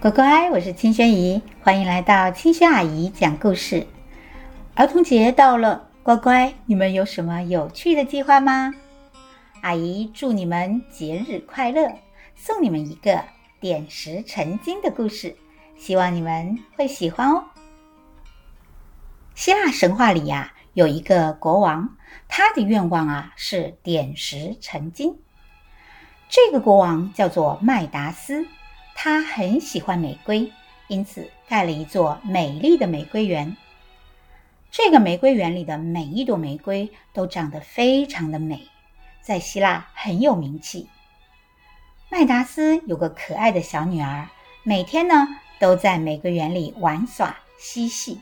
乖乖，我是清轩姨，欢迎来到清轩阿姨讲故事。儿童节到了，乖乖，你们有什么有趣的计划吗？阿姨祝你们节日快乐，送你们一个点石成金的故事，希望你们会喜欢哦。希腊神话里呀、有一个国王，他的愿望啊是点石成金。这个国王叫做麦达斯。他很喜欢玫瑰，因此盖了一座美丽的玫瑰园。这个玫瑰园里的每一朵玫瑰都长得非常的美，在希腊很有名气。麦达斯有个可爱的小女儿，每天呢都在玫瑰园里玩耍嬉戏。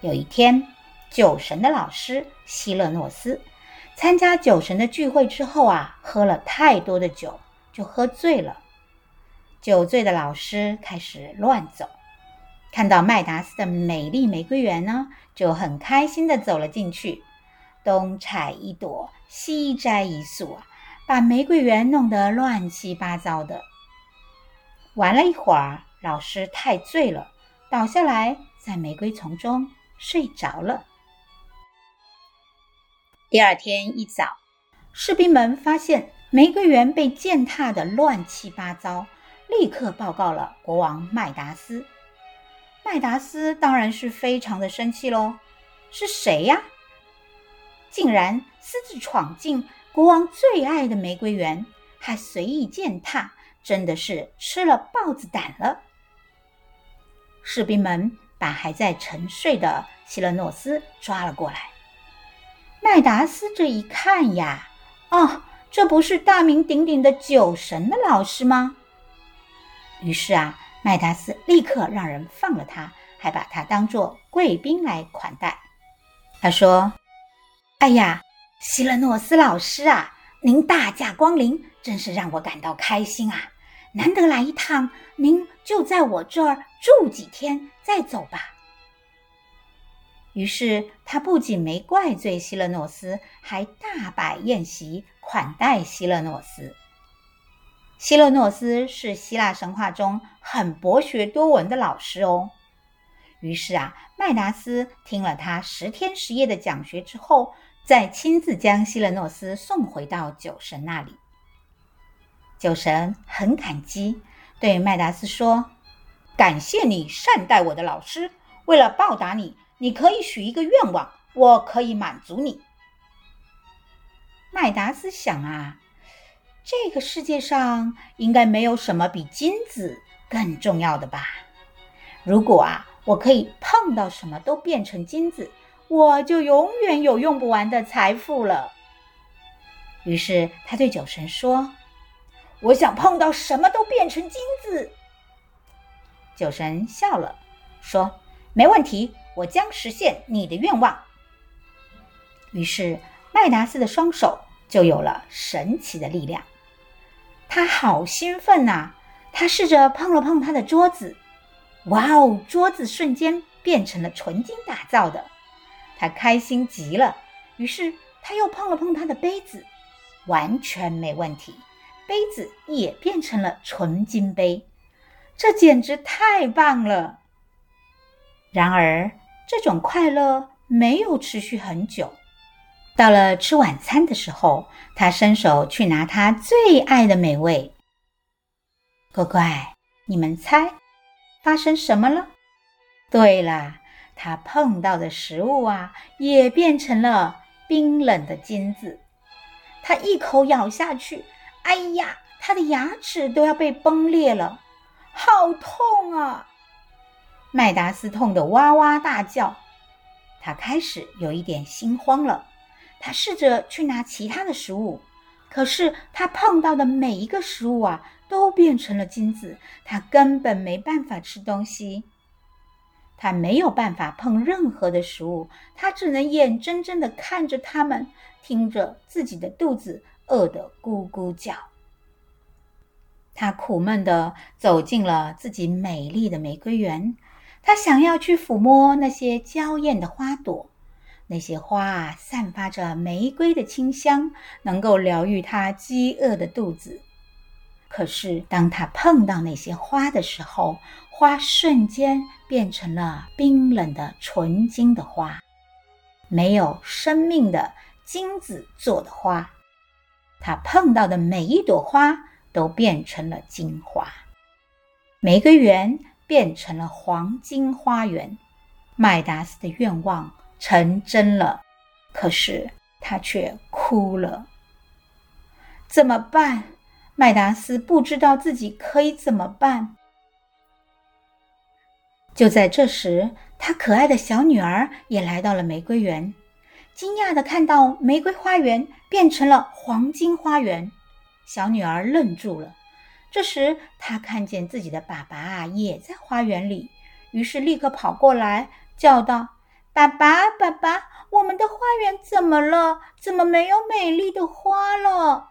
有一天，酒神的老师希勒诺斯参加酒神的聚会之后啊，喝了太多的酒，就喝醉了。酒醉的老师开始乱走，看到麦达斯的美丽玫瑰园呢，就很开心的走了进去，东采一朵，西摘一束啊，把玫瑰园弄得乱七八糟的。玩了一会儿，老师太醉了，倒下来在玫瑰丛中睡着了。第二天一早，士兵们发现玫瑰园被践踏得乱七八糟。立刻报告了国王麦达斯。麦达斯当然是非常的生气喽。是谁呀？竟然私自闯进国王最爱的玫瑰园，还随意践踏，真的是吃了豹子胆了。士兵们把还在沉睡的希勒诺斯抓了过来。麦达斯这一看呀，哦，这不是大名鼎鼎的酒神的老师吗？于是啊，麦达斯立刻让人放了他，还把他当作贵宾来款待。他说：“哎呀，希勒诺斯老师啊，您大驾光临，真是让我感到开心啊！难得来一趟，您就在我这儿住几天再走吧。”于是他不仅没怪罪希勒诺斯，还大摆宴席款待希勒诺斯。希勒诺斯是希腊神话中很博学多闻的老师哦。于是啊，麦达斯听了他十天十夜的讲学之后，再亲自将希勒诺斯送回到酒神那里。酒神很感激，对麦达斯说：“感谢你善待我的老师，为了报答你，你可以许一个愿望，我可以满足你。”麦达斯想啊。这个世界上应该没有什么比金子更重要的吧？如果啊，我可以碰到什么都变成金子，我就永远有用不完的财富了。于是他对酒神说：“我想碰到什么都变成金子。”酒神笑了，说：“没问题，我将实现你的愿望。”于是麦达斯的双手就有了神奇的力量。他好兴奋呐！他试着碰了碰他的桌子，哇哦，桌子瞬间变成了纯金打造的。他开心极了，于是他又碰了碰他的杯子，完全没问题，杯子也变成了纯金杯。这简直太棒了！然而，这种快乐没有持续很久。到了吃晚餐的时候，他伸手去拿他最爱的美味。乖乖，你们猜发生什么了？对了，他碰到的食物啊，也变成了冰冷的金子。他一口咬下去，哎呀，他的牙齿都要被崩裂了，好痛啊！麦达斯痛得哇哇大叫，他开始有一点心慌了。他试着去拿其他的食物，可是他碰到的每一个食物啊，都变成了金子，他根本没办法吃东西。他没有办法碰任何的食物，他只能眼睁睁地看着他们，听着自己的肚子饿得咕咕叫。他苦闷地走进了自己美丽的玫瑰园，他想要去抚摸那些娇艳的花朵。那些花啊，散发着玫瑰的清香，能够疗愈他饥饿的肚子。可是当他碰到那些花的时候，花瞬间变成了冰冷的纯金的花，没有生命的金子做的花。他碰到的每一朵花都变成了金花，玫瑰园变成了黄金花园。麦达斯的愿望成真了，可是他却哭了。怎么办？麦达斯不知道自己可以怎么办。就在这时，他可爱的小女儿也来到了玫瑰园，惊讶地看到玫瑰花园变成了黄金花园。小女儿愣住了。这时，她看见自己的爸爸啊也在花园里，于是立刻跑过来叫道：“爸爸，爸爸，我们的花园怎么了？怎么没有美丽的花了？”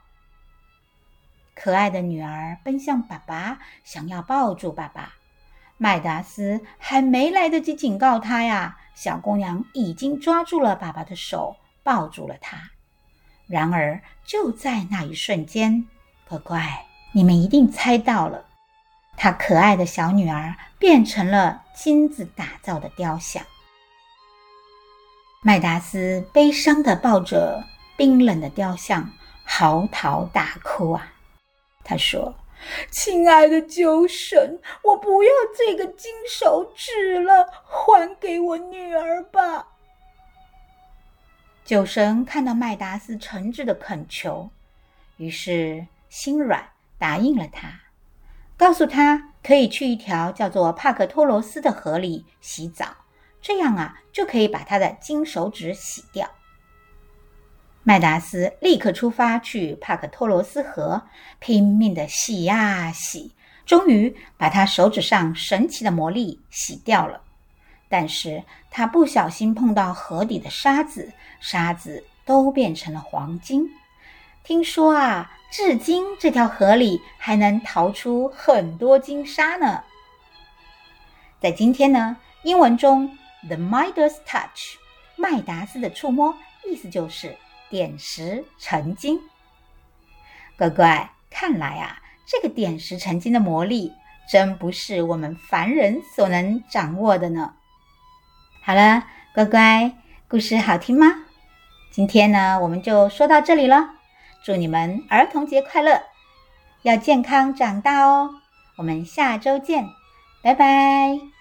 可爱的女儿奔向爸爸，想要抱住爸爸。麦达斯还没来得及警告她呀，小姑娘已经抓住了爸爸的手，抱住了他。然而，就在那一瞬间，乖乖，你们一定猜到了，她可爱的小女儿变成了金子打造的雕像。麦达斯悲伤地抱着冰冷的雕像，嚎啕大哭啊！他说：“亲爱的酒神，我不要这个金手指了，还给我女儿吧。”酒神看到麦达斯诚挚的恳求，于是心软答应了他，告诉他可以去一条叫做帕克托罗斯的河里洗澡，这样啊就可以把他的金手指洗掉。麦达斯立刻出发去帕克托罗斯河，拼命地洗呀洗，终于把他手指上神奇的魔力洗掉了。但是他不小心碰到河底的沙子，沙子都变成了黄金。听说啊，至今这条河里还能逃出很多金沙呢。在今天呢，英文中，The Midas Touch，麦达斯的触摸，意思就是。点石成金，乖乖，看来啊，这个点石成金的魔力真不是我们凡人所能掌握的呢。好了，乖乖，故事好听吗？今天呢，我们就说到这里了。祝你们儿童节快乐，要健康长大哦。我们下周见，拜拜。